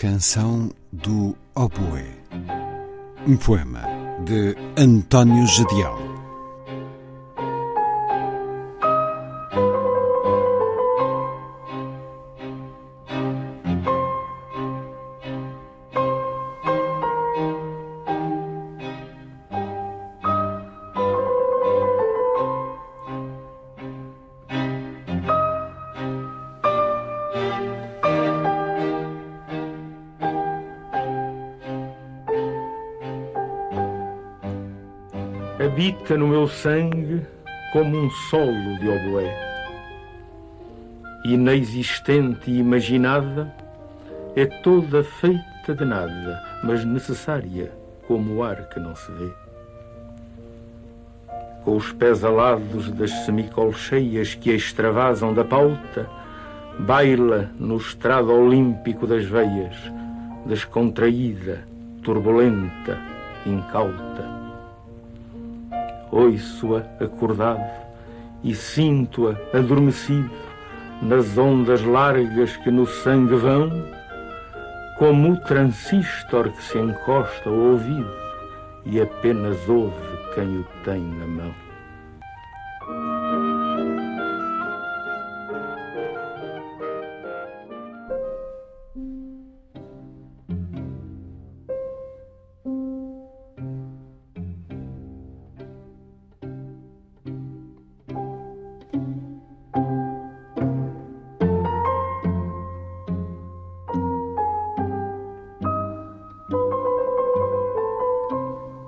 Canção do Oboé. Um poema de António Gedial. Habita no meu sangue como um solo de oboé. Inexistente e imaginada, é toda feita de nada, mas necessária como o ar que não se vê. Com os pés alados das semicolcheias que a extravasam da pauta, baila no estrado olímpico das veias, descontraída, turbulenta, incauta ouço-a acordado e sinto-a adormecido nas ondas largas que no sangue vão, como o transistor que se encosta ao ouvido e apenas ouve quem o tem na mão.